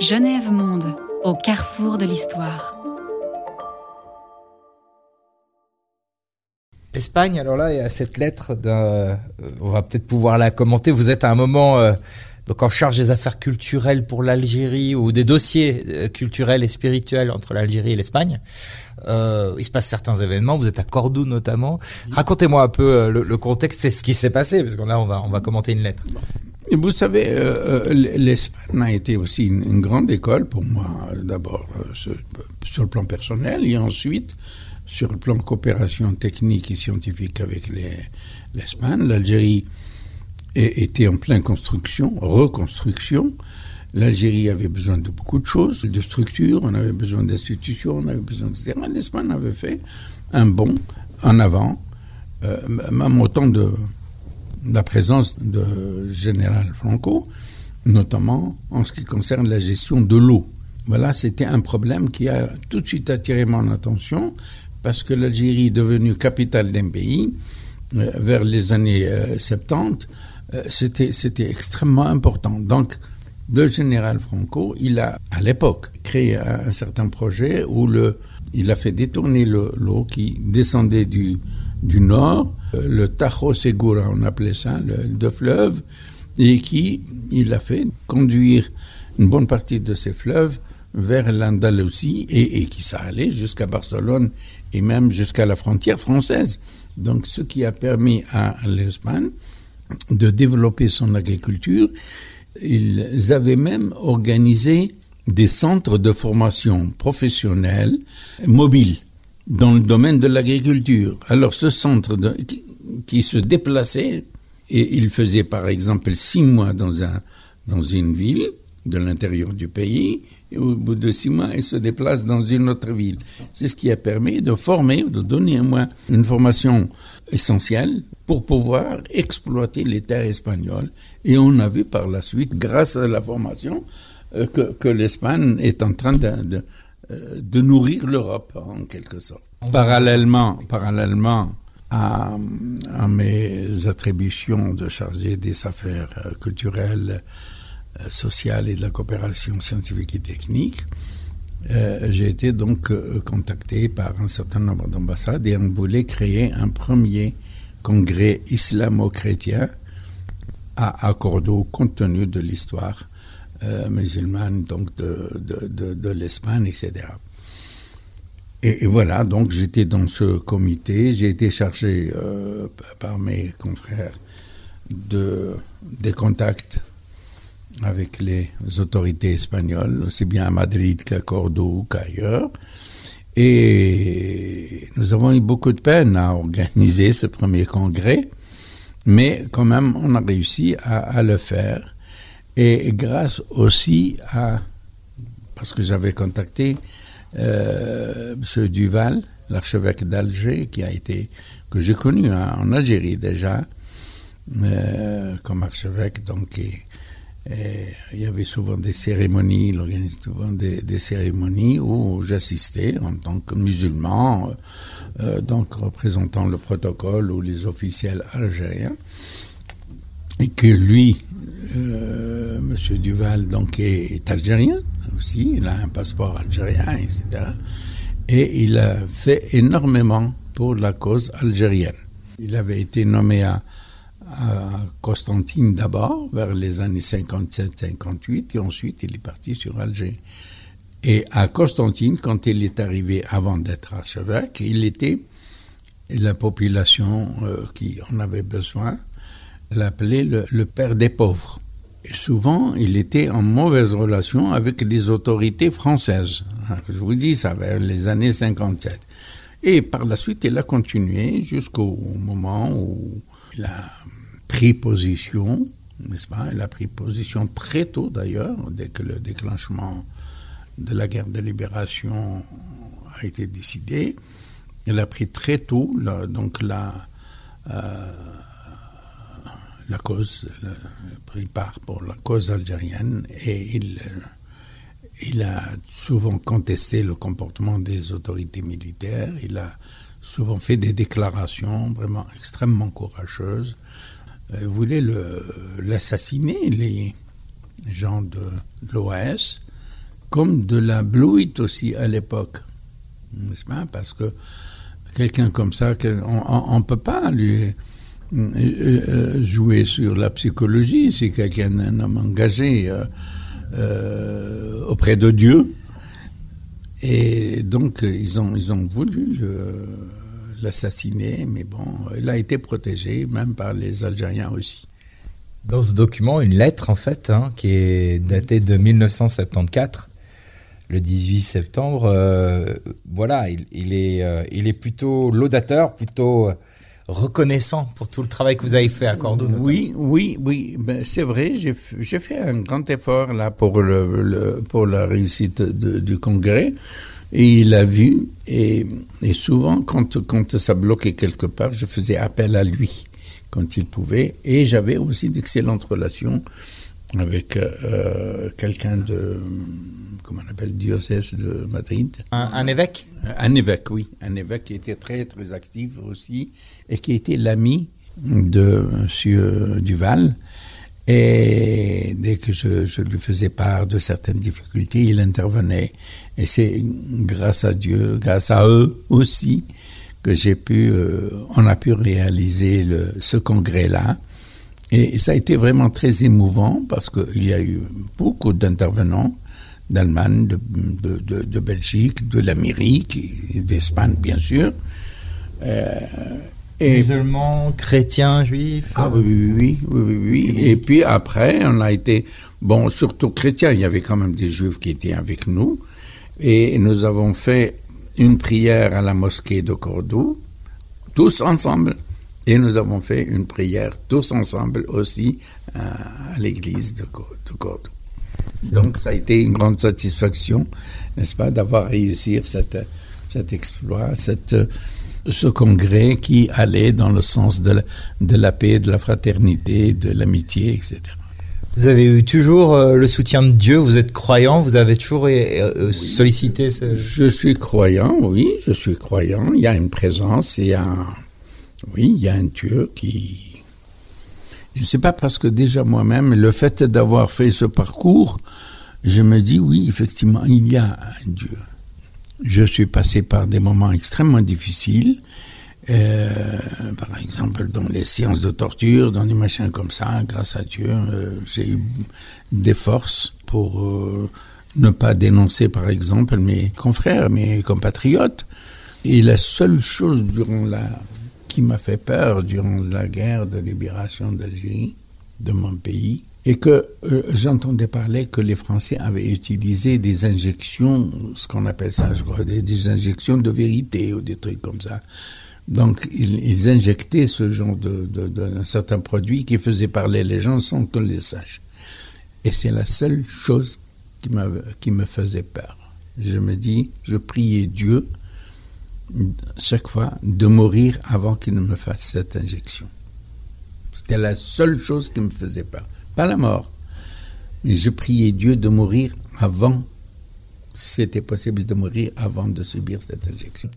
Genève Monde, au carrefour de l'histoire. L'Espagne, alors là, il y a cette lettre d'un. On va peut-être pouvoir la commenter. Vous êtes à un moment euh, donc en charge des affaires culturelles pour l'Algérie ou des dossiers euh, culturels et spirituels entre l'Algérie et l'Espagne. Euh, il se passe certains événements. Vous êtes à Cordoue notamment. Racontez-moi un peu euh, le, le contexte, c'est ce qui s'est passé, parce que là, on va on va commenter une lettre. Vous savez, euh, l'Espagne a été aussi une, grande école pour moi, d'abord sur, sur, le plan personnel et ensuite sur le plan de coopération technique et scientifique avec l'Espagne. L'Algérie était en pleine construction, reconstruction. L'Algérie avait besoin de beaucoup de choses, de structures, on avait besoin d'institutions, on avait besoin de... L'Espagne avait fait un bond en avant, euh, même autant de la présence de général Franco, notamment en ce qui concerne la gestion de l'eau. Voilà, c'était un problème qui a tout de suite attiré mon attention parce que l'Algérie devenue capitale d'un pays euh, vers les années euh, 70 euh, c'était, c'était extrêmement important. Donc, le général Franco, il a, à l'époque, créé un, certain projet où le, il a fait détourner le, l'eau qui descendait du, du nord, euh, le Tajo Segura, on appelait ça, le, fleuve, et qui, il a fait conduire une bonne partie de ces fleuves vers l'Andalousie et, et qui ça allait jusqu'à Barcelone et même jusqu'à la frontière française. Donc, ce qui a permis à l'Espagne de développer son agriculture. Ils avaient même organisé des centres de formation professionnelle mobiles dans le domaine de l'agriculture. Alors ce centre qui, se déplaçait, et il faisait par exemple six mois dans, un, dans une ville de l'intérieur du pays, et au bout de six mois, il se déplace dans une autre ville. C'est ce qui a permis de former, de donner à moi une formation essentielle pour pouvoir exploiter les terres espagnoles. Et on a vu par la suite, grâce à la formation, euh, que, l'Espagne est en train de, de, de nourrir l'Europe, en quelque sorte. Parallèlement, parallèlement à, à, mes attributions de chargé des affaires euh, culturelles, sociales et de la coopération scientifique et technique, euh, j'ai été donc euh, contacté par un certain nombre d'ambassades et on voulait créer un premier congrès islamo-chrétien à, à, Cordoue, compte tenu de l'histoire euh, musulmane donc de, de, de, l'Espagne, etc. Et, voilà, donc j'étais dans ce comité, j'ai été chargé euh, par mes confrères de, des contacts avec les autorités espagnoles, aussi bien à Madrid qu'à Cordoue qu'ailleurs. Et nous avons eu beaucoup de peine à organiser ce premier congrès, mais quand même, on a réussi à le faire. Et grâce aussi à, parce que j'avais contacté euh, M. Duval, l'archevêque d'Alger, qui a été, que j'ai connu hein, en Algérie déjà, euh, comme archevêque, donc, il y avait souvent des cérémonies, il organise souvent des, des cérémonies où j'assistais en tant que musulman, euh, donc représentant le protocole ou les officiels algériens. Et que lui, euh, M. Duval, donc, est, est, algérien aussi, il a un passeport algérien, etc. Et il a fait énormément pour la cause algérienne. Il avait été nommé à à Constantine d'abord, vers les années 57-58, et ensuite il est parti sur Alger. Et à Constantine, quand il est arrivé avant d'être archevêque, il était la population euh, qui en avait besoin l'appelait le, le, père des pauvres. Et souvent, il était en mauvaise relation avec les autorités françaises. Je vous dis, ça vers les années 57. Et par la suite, il a continué jusqu'au moment où il a pris position, n'est-ce pas? Elle a pris position très tôt d'ailleurs, dès que le déclenchement de la guerre de libération a été décidé. Elle a pris très tôt donc la, euh, la cause, le, pris part pour la cause algérienne et il, il a souvent contesté le comportement des autorités militaires. Il a souvent fait des déclarations vraiment extrêmement courageuses euh, voulaient l'assassiner, les gens de l'OAS, comme de la Blue aussi à l'époque. N'est-ce pas? Parce que quelqu'un comme ça, on ne peut pas lui jouer sur la psychologie. C'est quelqu'un, un homme engagé auprès de Dieu. Et donc, ils ont, ils ont voulu l'assassiner, mais bon, il a été protégé, même par les Algériens aussi. Dans ce document, une lettre, en fait, hein, qui est datée de 1974, le 18 septembre, euh, voilà, il, est, euh, il est plutôt laudateur, plutôt euh, reconnaissant pour tout le travail que vous avez fait à Cordoue. Oui, oui, oui, ben, c'est vrai, j'ai fait un grand effort là pour, la réussite du congrès. Et il a vu, et, souvent, quand ça bloquait quelque part, je faisais appel à lui quand il pouvait. Et j'avais aussi d'excellentes relations avec euh, quelqu'un de, comment on appelle, diocèse de Madrid. Un, évêque? Un évêque, oui. Un évêque qui était très, très actif aussi et qui était l'ami de M. Duval. Et dès que je, je, lui faisais part de certaines difficultés, il intervenait. Et c'est grâce à Dieu, grâce à eux aussi, que j'ai pu, euh, on a pu réaliser le, ce congrès-là. Et ça a été vraiment très émouvant parce qu'il y a eu beaucoup d'intervenants d'Allemagne, de, de, de, Belgique, de l'Amérique, d'Espagne bien sûr. Euh, et, Musulmans, chrétiens, juifs Ah oui, oui, oui, oui, oui, Et puis après, on a été, bon, surtout chrétiens, il y avait quand même des juifs qui étaient avec nous. Et nous avons fait une prière à la mosquée de Cordoue, tous ensemble. Et nous avons fait une prière tous ensemble aussi à l'église de, Cordoue. Donc ça a été une grande satisfaction, n'est-ce pas, d'avoir réussi cet, cet exploit, cette ce congrès qui allait dans le sens de la, de la paix, de la fraternité, de l'amitié, etc. Vous avez eu toujours euh, le soutien de Dieu, vous êtes croyant, vous avez toujours euh, euh, sollicité ce... Je suis croyant, oui, je suis croyant. Il y a une présence, il y a un... Oui, il y a un Dieu qui... Je ne sais pas parce que déjà moi-même, le fait d'avoir fait ce parcours, je me dis oui, effectivement, il y a un Dieu je suis passé par des moments extrêmement difficiles. Euh, par exemple, dans les séances de torture, dans des machins comme ça, grâce à Dieu, euh, j'ai eu des forces pour euh, ne pas dénoncer, par exemple, mes confrères, mes compatriotes. Et la seule chose durant la, qui m'a fait peur durant la guerre de libération d'Algérie, de mon pays, et que euh, j'entendais parler que les Français avaient utilisé des injections, ce qu'on appelle ça, je crois, des, injections de vérité ou des trucs comme ça. Donc, ils, injectaient ce genre de, de, de, certain produit qui faisait parler les gens sans qu'on les sache. Et c'est la seule chose qui, qui me faisait peur. Je me dis, je priais Dieu chaque fois de mourir avant qu'il ne me fasse cette injection. C'était la seule chose qui me faisait peur pas la mort. Mais je priais Dieu de mourir avant, c'était possible de mourir avant de subir cette injection.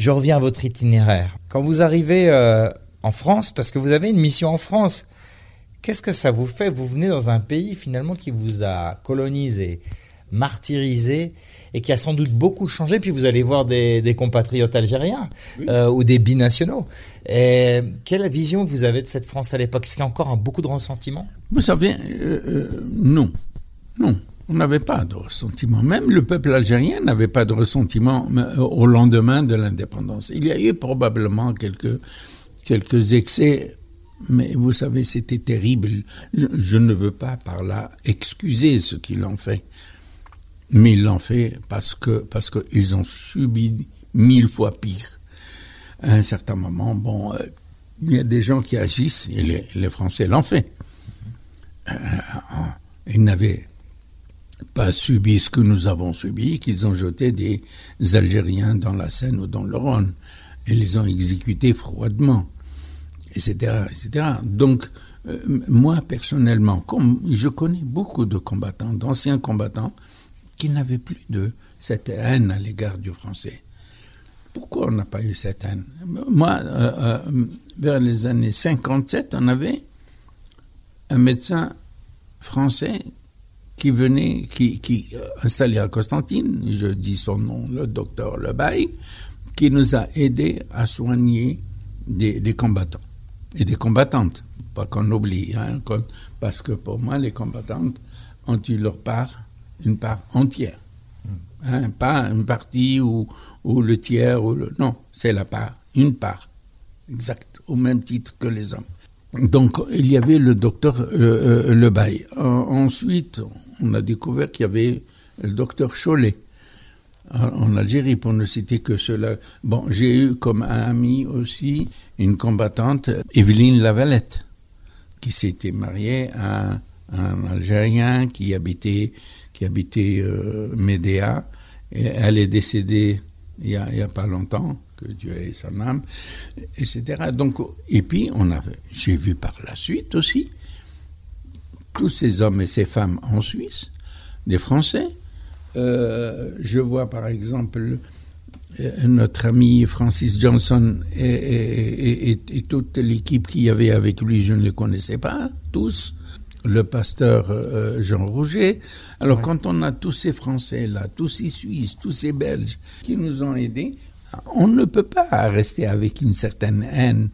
Je reviens à votre itinéraire. Quand vous arrivez euh, en France, parce que vous avez une mission en France, qu'est-ce que ça vous fait? Vous venez dans un pays finalement qui vous a colonisé, martyrisé et qui a sans doute beaucoup changé. Puis vous allez voir des, compatriotes algériens euh, ou des binationaux. Et quelle vision vous avez de cette France à l'époque? Est-ce qu'il y a encore beaucoup de ressentiment? Vous savez, euh, non. Non. On n'avait pas de ressentiment. Même le peuple algérien n'avait pas de ressentiment au lendemain de l'indépendance. Il y a eu probablement quelques, quelques excès mais vous savez, c'était terrible. Je, ne veux pas par là excuser ce qu'ils ont fait mais ils l'ont fait parce que parce qu'ils ont subi mille fois pire. À un certain moment, bon, euh, il y a des gens qui agissent, et les, les Français l'ont fait. Euh, ils n'avaient pas subi ce que nous avons subi, qu'ils ont jeté des Algériens dans la Seine ou dans le Rhône, et les ont exécutés froidement, etc. etc. Donc, euh, moi, personnellement, comme je connais beaucoup de combattants, d'anciens combattants, qu'il n'avait plus de cette haine à l'égard du français. Pourquoi on n'a pas eu cette haine? Moi, euh, euh, vers les années 57, on avait un médecin français qui venait, qui, qui euh, installé à Constantine, je dis son nom, le docteur Lebaille, qui nous a aidés à soigner des, combattants et des combattantes. Pas qu'on oublie, hein, parce que pour moi, les combattantes ont eu leur part une part entière. Hein, pas une partie ou, ou le tiers. Ou le, non, c'est la part, une part, exact, au même titre que les hommes. Donc, il y avait le docteur euh, euh Lebaille. ensuite, on a découvert qu'il y avait le docteur Cholet en Algérie, pour ne citer que cela. Bon, j'ai eu comme ami aussi une combattante, Evelyne Lavalette, qui s'était mariée à un Algérien qui habitait qui habitait euh, Médéa. Elle est décédée il n'y a, pas longtemps, que Dieu ait son âme, etc. Donc, et puis, on j'ai vu par la suite aussi tous ces hommes et ces femmes en Suisse, des Français. Euh, je vois par exemple euh, notre ami Francis Johnson et, et toute l'équipe qui y avait avec lui, je ne les connaissais pas tous le pasteur euh, Jean Rouget. Alors quand on a tous ces Français-là, tous ces Suisses, tous ces Belges qui nous ont aidés, on ne peut pas rester avec une certaine haine.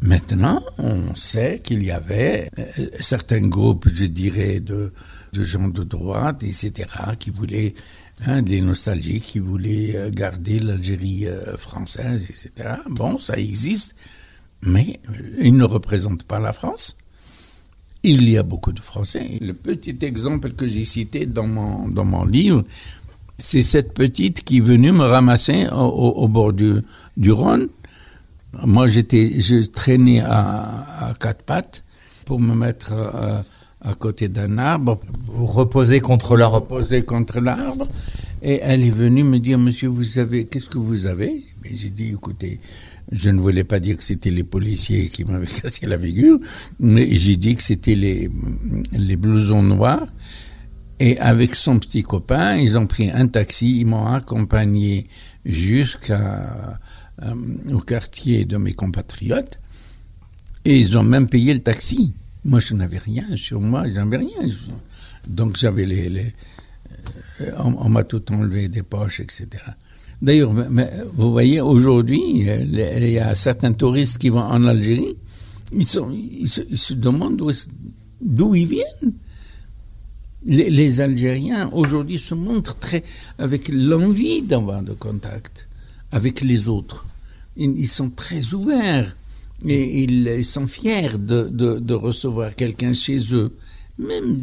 Maintenant, on sait qu'il y avait euh, certains groupes, je dirais, de, gens de droite, etc., qui voulaient hein, des nostalgiques, qui voulaient euh, garder l'Algérie française, etc. Bon, ça existe, mais ils ne représentent pas la France. Il y a beaucoup de Français. Le petit exemple que j'ai cité dans mon, dans mon livre, c'est cette petite qui est venue me ramasser au, bord du, du Rhône. Moi, j'étais, je traînais à, quatre pattes pour me mettre euh, à, côté d'un arbre. Vous reposez contre l'arbre. Reposer contre l'arbre. Et elle est venue me dire, monsieur, vous avez, qu'est-ce que vous avez? J'ai dit, écoutez, je ne voulais pas dire que c'était les policiers qui m'avaient cassé la figure, mais j'ai dit que c'était les, les blousons noirs. Et avec son petit copain, ils ont pris un taxi, ils m'ont accompagné jusqu'au euh, quartier de mes compatriotes. Et ils ont même payé le taxi. Moi, je n'avais rien sur moi, j'avais rien. Donc, j'avais les. euh, on m'a tout enlevé des poches, etc. D'ailleurs, vous voyez, aujourd'hui, il y a certains touristes qui vont en Algérie, ils, se, demandent d'où ils viennent. Les, Algériens, aujourd'hui, se montrent très, avec l'envie d'avoir de contact avec les autres. Ils, sont très ouverts et ils, sont fiers de, de, recevoir quelqu'un chez eux. Même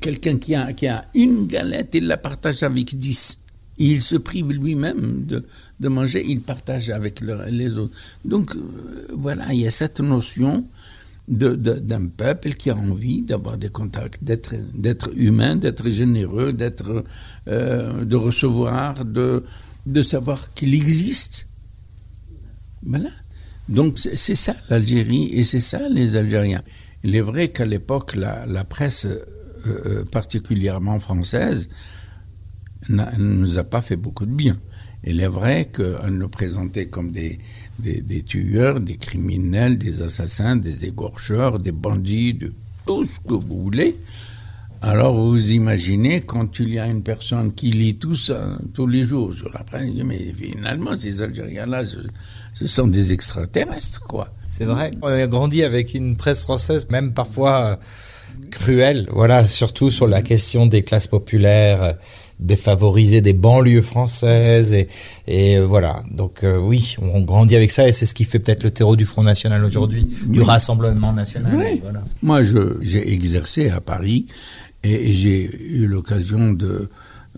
quelqu'un qui a, qui a une galette, il la partage avec dix il se prive lui-même de, de, manger, il partage avec les autres. Donc euh, voilà, il y a cette notion d'un peuple qui a envie d'avoir des contacts, d'être humain, d'être généreux, d'être euh, de recevoir, de, de savoir qu'il existe. Voilà. Donc c'est ça l'Algérie et c'est ça les Algériens. Il est vrai qu'à l'époque, la, presse, euh, particulièrement française, ne nous a pas fait beaucoup de bien. Il est vrai qu'on nous présentait comme des, des, tueurs, des criminels, des assassins, des égorgeurs, des bandits, de tout ce que vous voulez. Alors vous imaginez quand il y a une personne qui lit tout ça tous les jours sur la presse, mais finalement ces Algériens-là, ce, sont des extraterrestres, quoi. C'est vrai. On a grandi avec une presse française, même parfois euh, cruelle, voilà, surtout sur la question des classes populaires défavorisées des banlieues françaises et, et euh, voilà. Donc euh, oui on grandit avec ça et c'est ce qui fait peut-être le terreau du Front National aujourd'hui du Rassemblement National. Voilà. moi j'ai exercé à Paris et j'ai eu l'occasion de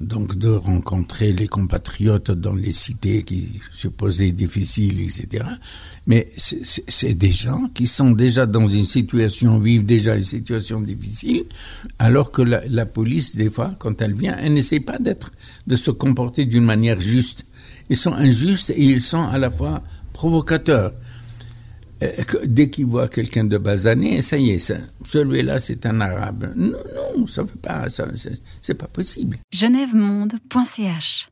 donc de rencontrer les compatriotes dans les cités qui se posaient difficiles, etc. Mais c'est des gens qui sont déjà dans une situation, vivent déjà une situation difficile, alors que la, police, des fois, quand elle vient, elle n'essaie pas d'être, de se comporter d'une manière juste. Ils sont injustes et ils sont à la fois provocateurs. Euh, dès qu'il voit quelqu'un de basané, ça y est, celui-là c'est un arabe. Non, non, ça ne pas, c'est pas possible. Genèvemonde.ch